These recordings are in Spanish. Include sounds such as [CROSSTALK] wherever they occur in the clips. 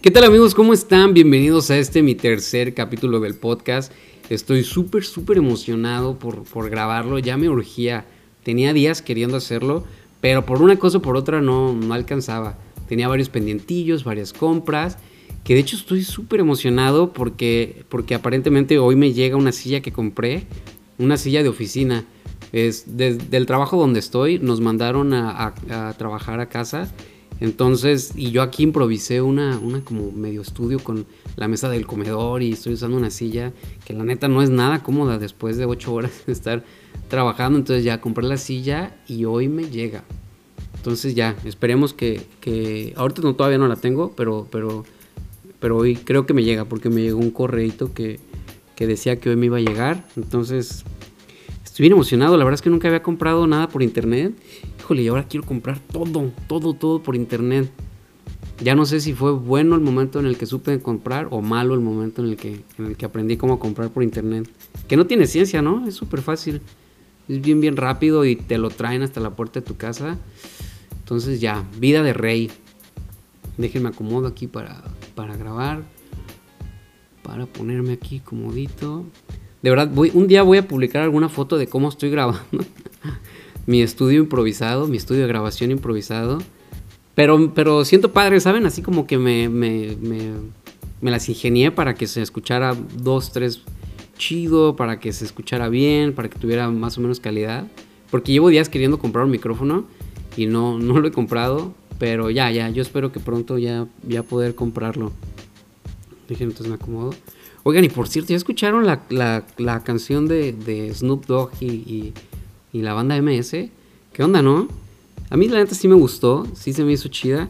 ¿Qué tal amigos? ¿Cómo están? Bienvenidos a este mi tercer capítulo del podcast. Estoy súper, súper emocionado por, por grabarlo. Ya me urgía. Tenía días queriendo hacerlo, pero por una cosa o por otra no, no alcanzaba. Tenía varios pendientillos, varias compras. Que de hecho estoy súper emocionado porque, porque aparentemente hoy me llega una silla que compré. Una silla de oficina. Es desde el trabajo donde estoy nos mandaron a, a trabajar a casa entonces, y yo aquí improvisé una, una como medio estudio con la mesa del comedor y estoy usando una silla que la neta no es nada cómoda después de ocho horas de estar trabajando. Entonces ya compré la silla y hoy me llega. Entonces ya, esperemos que, que ahorita no, todavía no la tengo, pero, pero, pero hoy creo que me llega porque me llegó un correito que, que decía que hoy me iba a llegar. Entonces, estoy bien emocionado. La verdad es que nunca había comprado nada por internet híjole, y ahora quiero comprar todo, todo, todo por internet. Ya no sé si fue bueno el momento en el que supe comprar o malo el momento en el que, en el que aprendí cómo comprar por internet. Que no tiene ciencia, ¿no? Es súper fácil. Es bien, bien rápido y te lo traen hasta la puerta de tu casa. Entonces ya, vida de rey. Déjenme acomodo aquí para, para grabar. Para ponerme aquí comodito. De verdad, voy, un día voy a publicar alguna foto de cómo estoy grabando. [LAUGHS] mi estudio improvisado, mi estudio de grabación improvisado. Pero, pero siento padre, ¿saben? Así como que me, me, me, las ingenié para que se escuchara dos, tres chido, para que se escuchara bien, para que tuviera más o menos calidad. Porque llevo días queriendo comprar un micrófono y no, no lo he comprado. Pero ya, ya, yo espero que pronto ya, ya poder comprarlo. Déjenme, entonces me acomodo. Oigan, y por cierto, ¿ya escucharon la, la, la canción de, de Snoop Dogg y y la banda MS. ¿Qué onda, no? A mí la neta sí me gustó, sí se me hizo chida.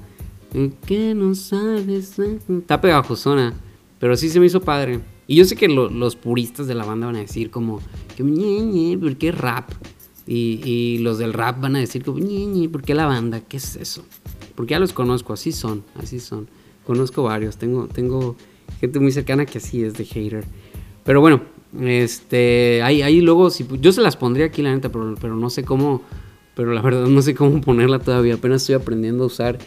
¿Qué no sabes? Está pegajosona, pero sí se me hizo padre. Y yo sé que los puristas de la banda van a decir como, que ¿por qué rap? Y, los del rap van a decir como, ¿por qué la banda? ¿Qué es eso? Porque ya los conozco, así son, así son. Conozco varios, tengo, tengo gente muy cercana que así es de hater. Pero bueno, este, ahí, ahí luego, si, yo se las pondría aquí, la neta, pero, pero no sé cómo, pero la verdad no sé cómo [LAUGHS] ponerla todavía. Apenas estoy aprendiendo a usar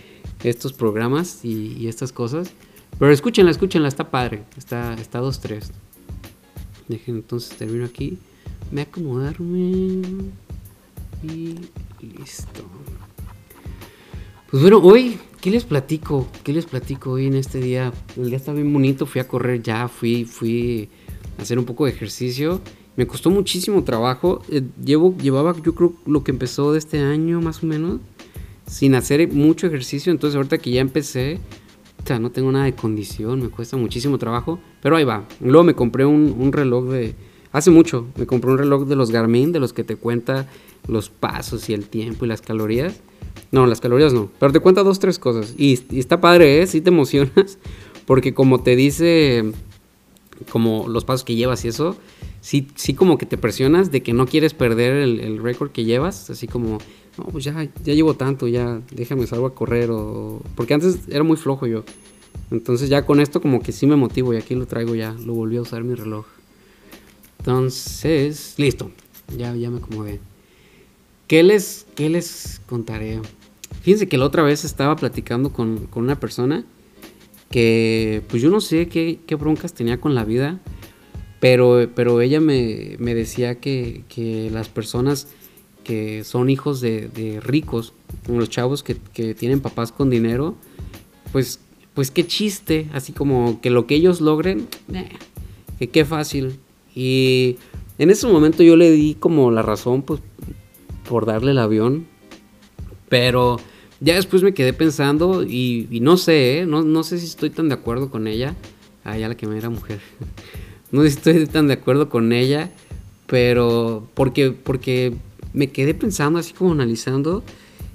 estos programas y, estas cosas. Pero escúchenla, escúchenla, está padre. Está, está 2-3. Dejen entonces termino aquí. Me acomodarme. Y listo. Pues bueno, hoy, ¿qué les platico? ¿Qué les platico hoy en este día? El día está bien bonito, fui a correr ya, fui, fui hacer un poco de ejercicio. Me costó muchísimo trabajo. Eh, llevo, llevaba, yo creo, lo que empezó de este año más o menos, sin hacer mucho ejercicio. Entonces, ahorita que ya empecé, o sea, no tengo nada de condición, me cuesta muchísimo trabajo. Pero ahí va. Luego me compré un, reloj de. Hace mucho, me compré un reloj de los Garmin, de los que te cuenta los pasos y el tiempo y las calorías. No, las calorías no, pero te cuenta dos, tres cosas. Y, está padre, ¿eh? Sí te emocionas, [LAUGHS] porque como te dice como los pasos que llevas y eso, sí, sí como que te presionas de que no quieres perder el, récord que llevas, así como, no, pues ya, ya llevo tanto, ya déjame salgo a correr o... Porque antes era muy flojo yo. Entonces ya con esto como que sí me motivo y aquí lo traigo ya, lo volví a usar mi reloj. Entonces, listo, ya, ya me acomodé. ¿Qué les, qué les contaré? Fíjense que la otra vez estaba platicando con, con una persona que pues yo no sé qué, broncas tenía con la vida, pero, pero ella me, decía que, las personas que son hijos de, ricos, los chavos que, tienen papás con dinero, pues, pues qué chiste, así como que lo que ellos logren, eh, que qué fácil. Y en ese momento yo le di como la razón, pues, por darle el avión, pero ya después me quedé pensando y, no sé, ¿eh? no, sé si estoy tan de acuerdo con ella. Ah, ya la que me era mujer. [LAUGHS] no sé si estoy tan de acuerdo con ella, pero porque, porque me quedé pensando así como analizando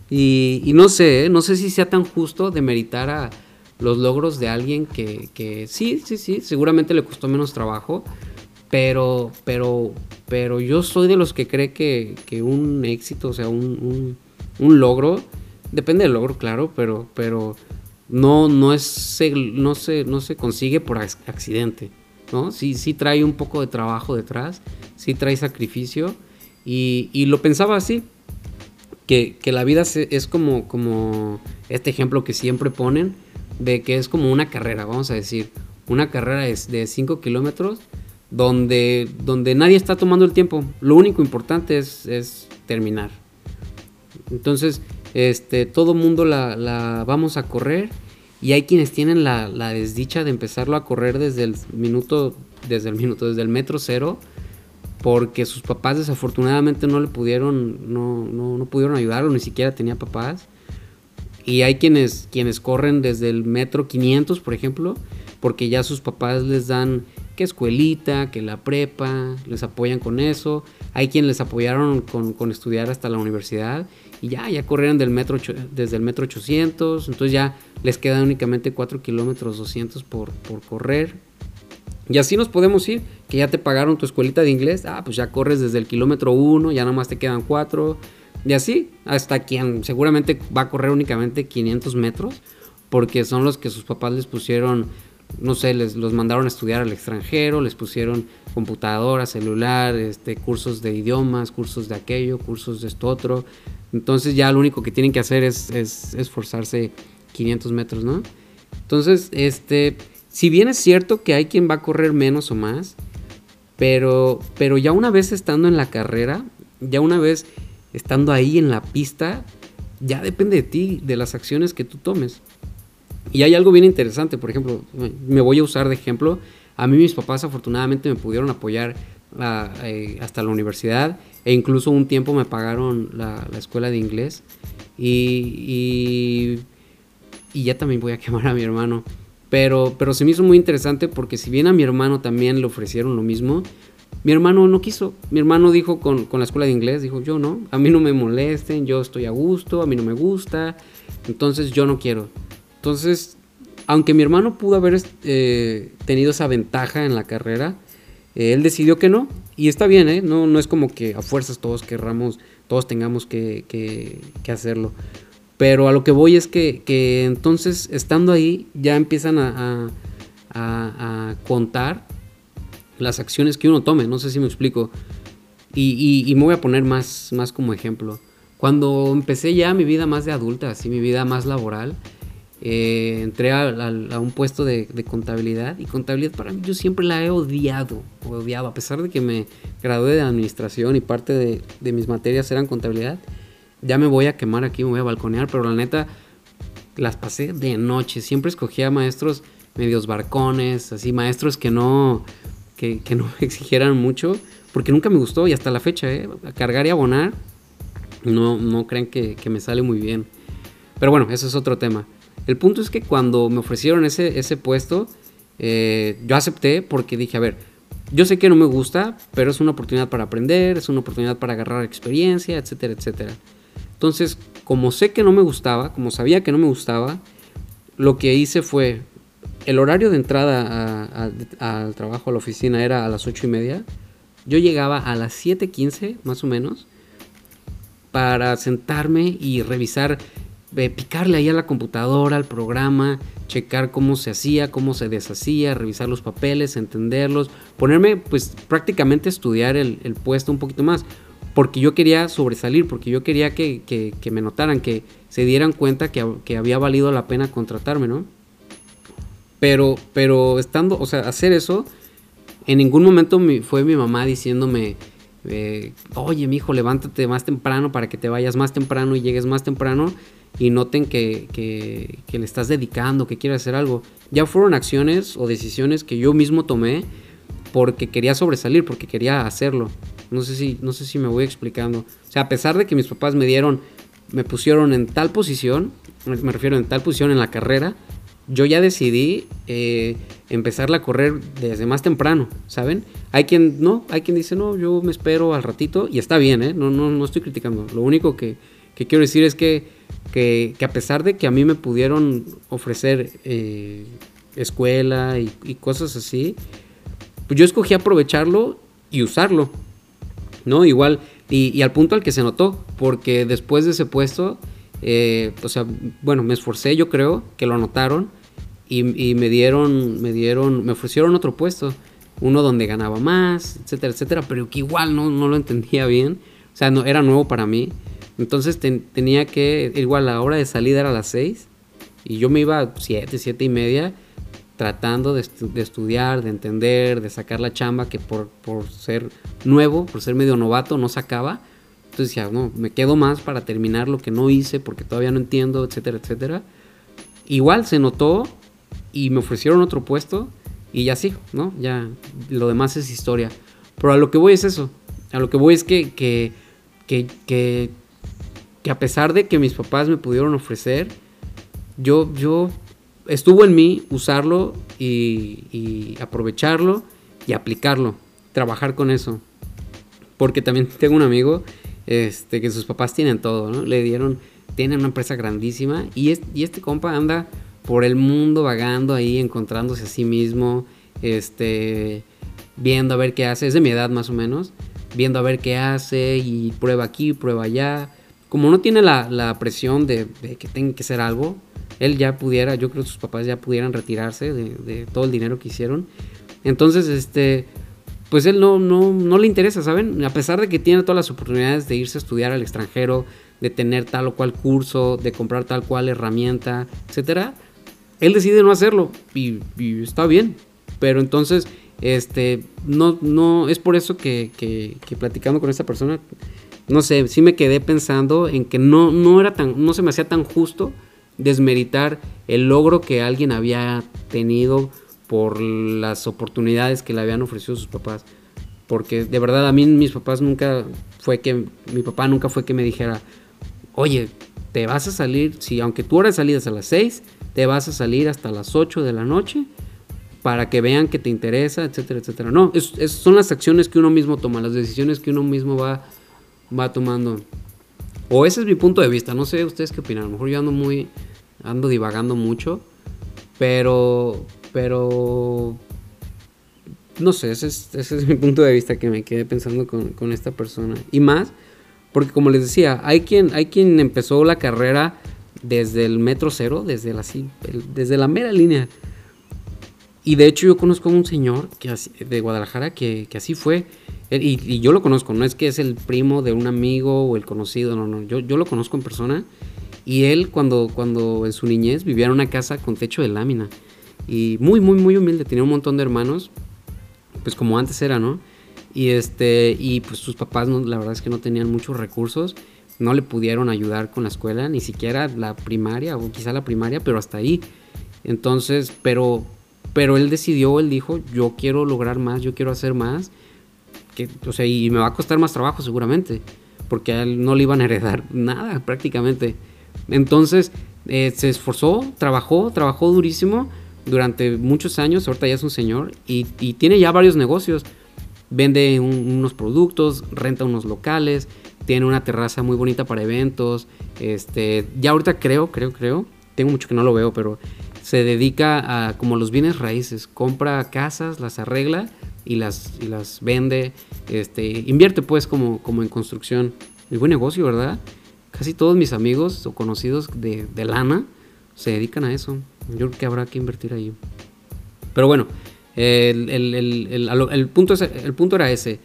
y, no sé, ¿eh? no sé si sea tan justo de meritar a los logros de alguien que, que sí, sí, sí, seguramente le costó menos trabajo, pero, pero, pero yo soy de los que cree que, que un éxito, o sea, un, un, logro, Depende del logro, claro, pero, pero no, no, es, no, se, no se consigue por accidente. ¿no? Sí, sí trae un poco de trabajo detrás, sí trae sacrificio. Y, lo pensaba así, que, la vida es como, como este ejemplo que siempre ponen de que es como una carrera, vamos a decir, una carrera de 5 kilómetros donde, donde nadie está tomando el tiempo. Lo único importante es, es terminar. Entonces, este, todo mundo la, la, vamos a correr y hay quienes tienen la, la, desdicha de empezarlo a correr desde el minuto, desde el minuto, desde el metro cero, porque sus papás desafortunadamente no le pudieron, no, no, no pudieron ayudarlo, ni siquiera tenía papás. Y hay quienes, quienes corren desde el metro 500, por ejemplo, porque ya sus papás les dan que escuelita, que la prepa, les apoyan con eso. Hay quienes les apoyaron con, estudiar hasta la universidad y ya, ya corrieron del metro, desde el metro 800, entonces ya les quedan únicamente 4 kilómetros 200 por, por correr. Y así nos podemos ir, que ya te pagaron tu escuelita de inglés, ah, pues ya corres desde el kilómetro 1, ya nomás te quedan 4. Y así, hasta quien seguramente va a correr únicamente 500 metros, porque son los que sus papás les pusieron no sé, les los mandaron a estudiar al extranjero, les pusieron computadora, celular, este, cursos de idiomas, cursos de aquello, cursos de esto otro. Entonces ya lo único que tienen que hacer es, es esforzarse 500 metros, ¿no? Entonces, este, si bien es cierto que hay quien va a correr menos o más, pero, pero ya una vez estando en la carrera, ya una vez estando ahí en la pista, ya depende de ti, de las acciones que tú tomes. Y hay algo bien interesante, por ejemplo, me voy a usar de ejemplo. A mí mis papás afortunadamente me pudieron apoyar ah, eh, hasta la universidad e incluso un tiempo me pagaron la, escuela de inglés. Y, y, ya también voy a [LAUGHS] quemar a mi hermano. Pero, pero se me hizo muy interesante porque si bien a mi hermano también le ofrecieron lo mismo, mi hermano no quiso. Mi hermano dijo con, con, la escuela de inglés, dijo, yo no, a mí no me molesten, yo estoy a gusto, a mí no me gusta, entonces yo no quiero. Entonces, aunque mi hermano pudo haber eh, tenido esa ventaja en la carrera, eh, él decidió que no. Y está bien, ¿eh? No, no es como que a fuerzas todos querramos, todos tengamos que, hacerlo. Pero a lo que voy es que, entonces, estando ahí, ya empiezan a, a, contar las acciones que uno tome. No sé si me explico. Y, y, y, me voy a poner más, más como ejemplo. Cuando empecé ya mi vida más de adulta, así mi vida más laboral, eh, entré a, un puesto de, contabilidad y contabilidad para mí yo siempre la he odiado, odiado, a pesar de que me gradué de administración y parte de, mis materias eran contabilidad, ya me voy a quemar aquí, me voy a balconear, pero la neta las pasé de noche, siempre escogía maestros medios barcones, así maestros que no, que, no [LAUGHS] me exigieran mucho, porque nunca me gustó y hasta la fecha, ¿eh? cargar y abonar, no, no creen que, que me sale muy bien. Pero bueno, eso es otro tema. El punto es que cuando me ofrecieron ese, ese puesto, eh, yo acepté porque dije, a ver, yo sé que no me gusta, pero es una oportunidad para aprender, es una oportunidad para agarrar experiencia, etcétera, etcétera. Entonces, como sé que no me gustaba, como sabía que no me gustaba, lo que hice fue, el horario de entrada al trabajo, a la oficina, era a las 8 y media. Yo llegaba a las 7.15, más o menos, para sentarme y revisar picarle ahí a la computadora, al programa, checar cómo se hacía, cómo se deshacía, revisar los papeles, entenderlos, ponerme pues prácticamente estudiar el, puesto un poquito más, porque yo quería sobresalir, porque yo quería que, me notaran, que se dieran cuenta que, había valido la pena contratarme, ¿no? Pero, pero estando, o sea, hacer eso, en ningún momento fue mi mamá diciéndome, eh, oye, mi hijo, levántate más temprano para que te vayas más temprano y llegues más temprano y noten que, que, le estás dedicando, que quieres hacer algo. Ya fueron acciones o decisiones que yo mismo tomé porque quería sobresalir, porque quería hacerlo. No sé si, no sé si me voy explicando. O sea, a pesar de que mis papás me dieron, me pusieron en tal posición, me refiero en tal posición en la carrera, yo ya decidí eh, empezarla a correr desde más temprano, ¿saben? Hay quien no, hay quien dice, no, yo me espero al ratito y está bien, ¿eh? No, no, no estoy criticando. Lo único que, que quiero decir es que que, a pesar de que a mí me pudieron ofrecer eh, escuela y, cosas así, pues yo escogí aprovecharlo y usarlo, ¿no? Igual, y, al punto al que se notó, porque después de ese puesto, eh, o sea, bueno, me esforcé, yo creo, que lo notaron y, me dieron, me dieron, me ofrecieron otro puesto, uno donde ganaba más, etcétera, etcétera, pero que igual no, no lo entendía bien, o sea, no, era nuevo para mí. Entonces tenía que, igual la hora de salida era a las 6 Y yo me iba a 7, 7 y media tratando de, estudiar, de entender, de sacar la chamba que por, por ser nuevo, por ser medio novato, no sacaba. Entonces decía, no, me quedo más para terminar lo que no hice porque todavía no entiendo, etcétera, etcétera. Igual se notó y me ofrecieron otro puesto y ya sí, ¿no? Ya lo demás es historia. Pero a lo que voy es eso. A lo que voy es que, que, que, que, que a pesar de que mis papás me pudieron ofrecer, yo, yo estuvo en mí usarlo y, aprovecharlo y aplicarlo, trabajar con eso. Porque también [LAUGHS] tengo un amigo este, que sus papás tienen todo, ¿no? Le dieron, tienen una empresa grandísima y, y este compa anda por el mundo vagando ahí, encontrándose a sí mismo, este, viendo a ver qué hace, es de mi edad más o menos, viendo a ver qué hace y prueba aquí, prueba allá. Como no tiene la, presión de, de, que tenga que ser algo, él ya pudiera, yo creo que sus papás ya pudieran retirarse de, todo el dinero que hicieron. Entonces, este, pues él no, no, no le interesa, ¿saben? A pesar de que tiene todas las oportunidades de irse a estudiar al extranjero, de tener tal o cual curso, de comprar tal cual herramienta, etcétera, él decide no hacerlo y, está bien. Pero entonces, este, no, no, es por eso que, que, que, platicando con esta persona, no sé, sí me quedé pensando en que no, no era tan, no se me hacía tan justo desmeritar el logro que alguien había tenido por las oportunidades que le habían ofrecido sus papás. Porque de verdad a mí mis papás nunca fue que, mi papá nunca fue que me dijera, oye, te vas a salir, si aunque tú hora salidas a las 6, te vas a salir hasta las 8 de la noche para que vean que te interesa, etcétera, etcétera. No, son las acciones que uno mismo toma, las decisiones que uno mismo va, va tomando. O ese es mi punto de vista, no sé ustedes qué opinan. A lo mejor yo ando muy, ando divagando mucho, pero, pero, no sé, ese es, [LAUGHS] mi punto de vista que me quedé pensando con, esta persona. Y más, porque como les decía, hay quien, hay quien empezó la carrera desde el metro cero, desde la, desde la mera línea. Y de hecho yo conozco a un señor que, de Guadalajara que, que así fue y, yo lo conozco, no es que es el primo de un amigo o el conocido, no, no, yo, yo lo conozco en persona. Y él cuando, cuando en su niñez vivía en una casa con techo de lámina. Y muy, muy, muy humilde, tenía un montón de hermanos, pues como antes era, ¿no? Y, este, y pues sus papás no, la verdad es que no tenían muchos recursos, no le pudieron ayudar con la escuela, ni siquiera la primaria o quizá la primaria, pero hasta ahí. Entonces, pero, pero él decidió, él dijo, yo quiero lograr más, yo quiero hacer más o sea, y me va a costar más trabajo seguramente, porque no le iban a heredar [LAUGHS] nada prácticamente. Entonces eh, se esforzó, trabajó, trabajó durísimo durante muchos años, ahorita ya es un señor y, tiene ya varios negocios. Vende unos productos, renta unos locales, tiene una terraza muy bonita para eventos. Este, ya ahorita creo, creo, creo, tengo mucho que no lo veo, pero se dedica a como los bienes raíces, compra casas, las arregla y las, y las vende, este, invierte pues como, como en construcción. Muy buen negocio, ¿verdad? Casi todos mis amigos o conocidos de, de lana se dedican a eso. Yo creo que habrá que invertir ahí. Pero bueno, el, el, el, el, punto, es, el punto era ese,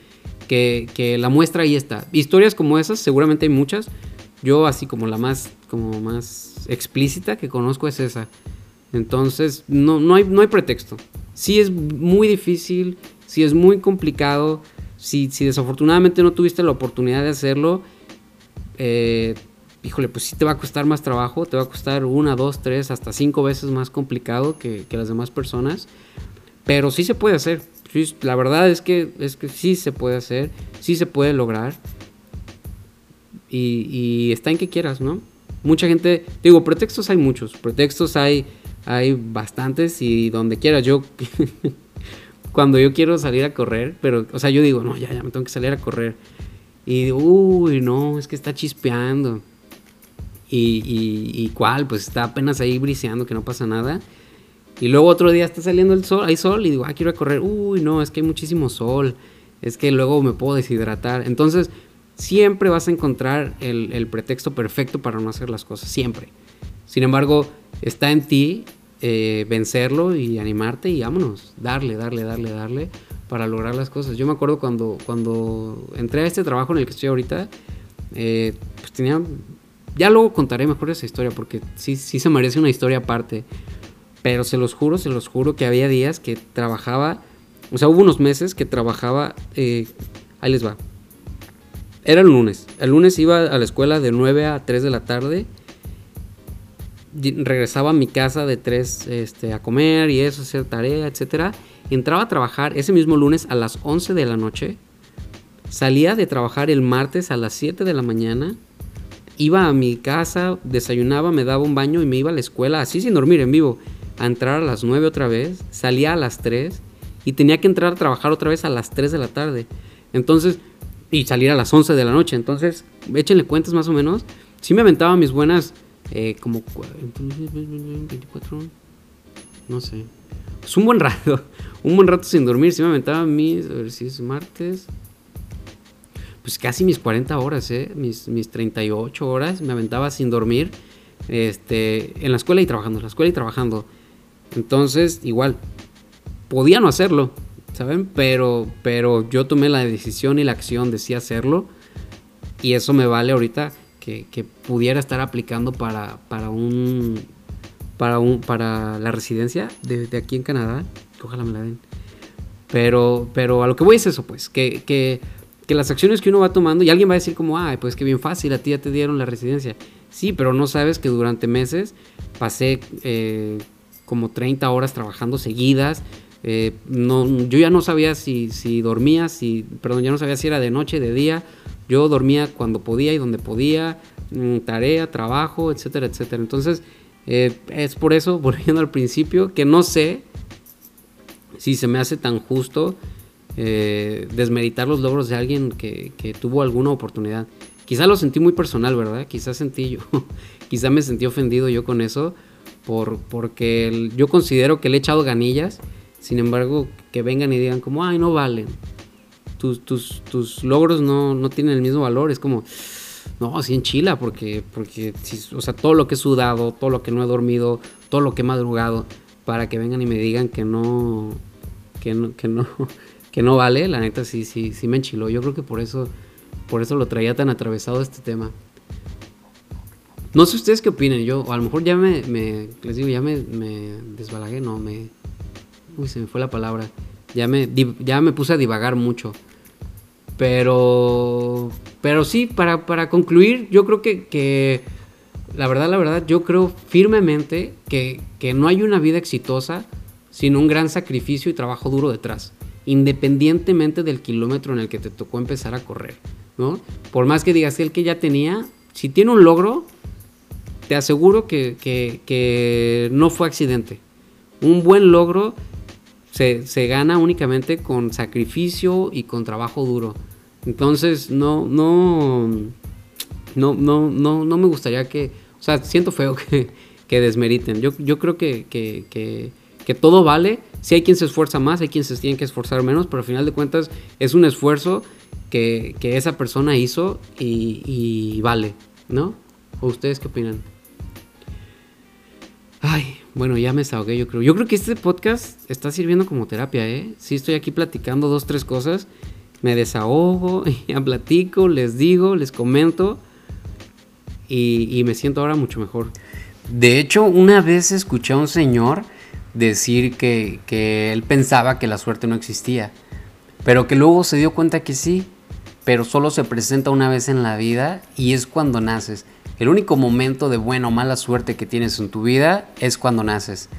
que, que, la muestra ahí está. Historias como esas, seguramente hay muchas. Yo así como la más, como más explícita que conozco es esa. Entonces, no, no, hay, no hay pretexto. Sí es muy difícil, si es muy complicado, si, si desafortunadamente no tuviste la oportunidad de hacerlo, eh, híjole, pues sí te va a costar más trabajo, te va a costar una, dos, tres, hasta cinco veces más complicado que, las demás personas, pero sí se puede hacer. la verdad es que, es que sí se puede hacer, sí se puede lograr. Y, y está en que quieras, ¿no? Mucha gente, digo, pretextos hay muchos, pretextos hay, hay bastantes y donde quieras. Yo [LAUGHS] cuando yo quiero salir a correr, pero, o sea, yo digo, no, ya, ya me tengo que salir a correr. Y uy, no, es que está chispeando. Y, y, cuál, pues está apenas ahí briseando, que no pasa nada. Y luego otro día está saliendo el sol, hay sol, y digo, ah, quiero correr. Uy, no, es que hay muchísimo sol. Es que luego me puedo deshidratar. Entonces, siempre vas a encontrar el, el pretexto perfecto para no hacer las cosas, siempre. Sin embargo, está en ti eh, vencerlo y animarte y vámonos, darle, darle, darle, darle para lograr las cosas. Yo me acuerdo cuando, cuando entré a este trabajo en el que estoy ahorita, eh, pues tenía ya luego contaré mejor esa historia porque sí, sí se merece una historia aparte. Pero se los juro, se los juro que había días que trabajaba, o sea, hubo unos meses que trabajaba, eh, ahí les va. Era el lunes. El lunes iba a la escuela de 9 a 3 de la tarde. Regresaba a mi casa de 3 este, a comer y eso, hacer tarea, etc. Entraba a trabajar ese mismo lunes a las 11 de la noche. Salía de trabajar el martes a las 7 de la mañana iba a mi casa, desayunaba, me daba un baño y me iba a la escuela, así sin dormir en vivo, a entrar a las 9 otra vez, salía a las 3 y tenía que entrar a trabajar otra vez a las 3 de la tarde. Entonces, y salir a las 11 de la noche. Entonces, échenle cuentas más o menos. Sí me aventaba mis buenas, eh, como 24, no sé. Pues un buen rato, [LAUGHS] un buen rato sin dormir. Sí me aventaba mis, a ver si es martes, pues casi mis 40 horas, ¿eh? mis, mis 38 horas me aventaba sin dormir este, en la escuela y trabajando, en la escuela y trabajando. Entonces, igual, podía no hacerlo, ¿saben? Pero, pero yo tomé la decisión y la acción de sí hacerlo. Y eso me vale ahorita que, que pudiera estar aplicando para, para un. Para, un, para la residencia de, de aquí en Canadá. Ojalá me la den. Pero, pero a lo que voy es eso, pues. Que, que que las acciones que uno va tomando, y alguien va a decir como, ay, pues qué bien fácil, a ti ya te dieron la residencia. Sí, pero no sabes que durante meses pasé eh, como 30 horas trabajando seguidas. Eh, no, yo ya no sabía si, si dormía, si, perdón, ya no sabía si era de noche, de día. Yo dormía cuando podía y donde podía, mm, tarea, trabajo, etcétera, etcétera. Entonces, eh, es por eso, [LAUGHS] volviendo al principio, que no sé si se me hace tan justo eh, desmeritar los logros de alguien que, tuvo alguna oportunidad. Quizá lo sentí muy personal, ¿verdad? Quizá sentí yo, [LAUGHS] quizá me sentí ofendido yo con eso, por, porque yo considero que le he echado ganillas, sin embargo, que vengan y digan como, ay, no valen, tus, tus, tus logros no, no, tienen el mismo valor, es como, no, así en chila, porque, porque o sea, todo lo que he sudado, todo lo que no he dormido, todo lo que he madrugado, para que vengan y me digan que no, que no, que no, [LAUGHS] que no vale, la neta sí, sí, sí me enchiló. Yo creo que por eso, por eso lo traía tan atravesado este tema. No sé ustedes qué opinen, yo, o a lo mejor ya me, les digo, ya me, me desbalagué, no, me, uy, se me fue la palabra, ya me, ya me puse a divagar mucho. Pero, pero sí, para, para concluir, yo creo que, que, la verdad, la verdad, yo creo firmemente que, que no hay una vida exitosa sin un gran sacrificio y trabajo duro detrás independientemente del kilómetro en el que te tocó empezar a correr, ¿no? Por más que digas el que ya tenía, si tiene un logro, te aseguro que, no fue accidente. Un buen logro se, gana únicamente con sacrificio y con trabajo duro. Entonces, no, no, no, no, no, no me gustaría que, o sea, siento feo [LAUGHS] que, que desmeriten. Yo, yo creo que, que, que todo vale si hay quien se esfuerza más, hay quien se tiene que esforzar menos, pero al final de cuentas es un esfuerzo que, esa persona hizo y, vale, ¿no? ¿O ustedes qué opinan? Ay, bueno, ya me desahogué, yo creo. Yo creo que este podcast está sirviendo como terapia, ¿eh? Sí, estoy aquí platicando dos, tres cosas. Me desahogo, [LAUGHS] ya platico, les digo, les comento. Y, y me siento ahora mucho mejor. De hecho, una vez escuché a un señor decir que, él pensaba que la suerte no existía, pero que luego se dio cuenta que sí, pero solo se presenta una vez en la vida y es cuando naces. El único momento de buena o mala suerte que tienes en tu vida es cuando naces.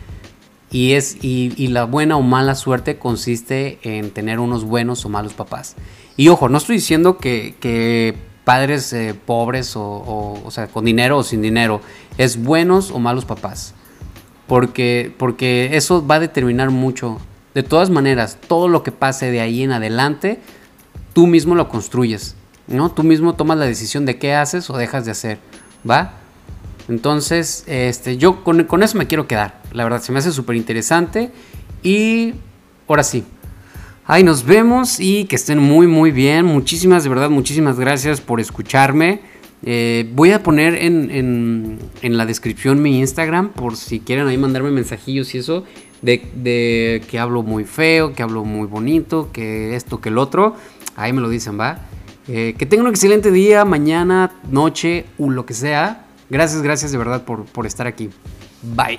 Y, es, y, la buena o mala suerte consiste en tener unos buenos o malos papás. Y ojo, no estoy diciendo que, padres eh, pobres o, o sea, con dinero o sin dinero, es buenos o malos papás porque, porque eso va a determinar mucho. De todas maneras, todo lo que pase de ahí en adelante, tú mismo lo construyes, ¿no? Tú mismo tomas la decisión de qué haces o dejas de hacer, ¿va? Entonces, este, yo con, con eso me quiero quedar. La verdad, se me hace súper interesante. Y ahora sí. Ay, nos vemos y que estén muy, muy bien. Muchísimas, de verdad, muchísimas gracias por escucharme. Eh, voy a poner en, la descripción mi Instagram por si quieren ahí mandarme mensajillos y eso de, que hablo muy feo, que hablo muy bonito, que esto, que el otro. Ahí me lo dicen, va. Eh, que tengan un excelente día, mañana, noche o lo que sea. Gracias, gracias de verdad por, por estar aquí. Bye.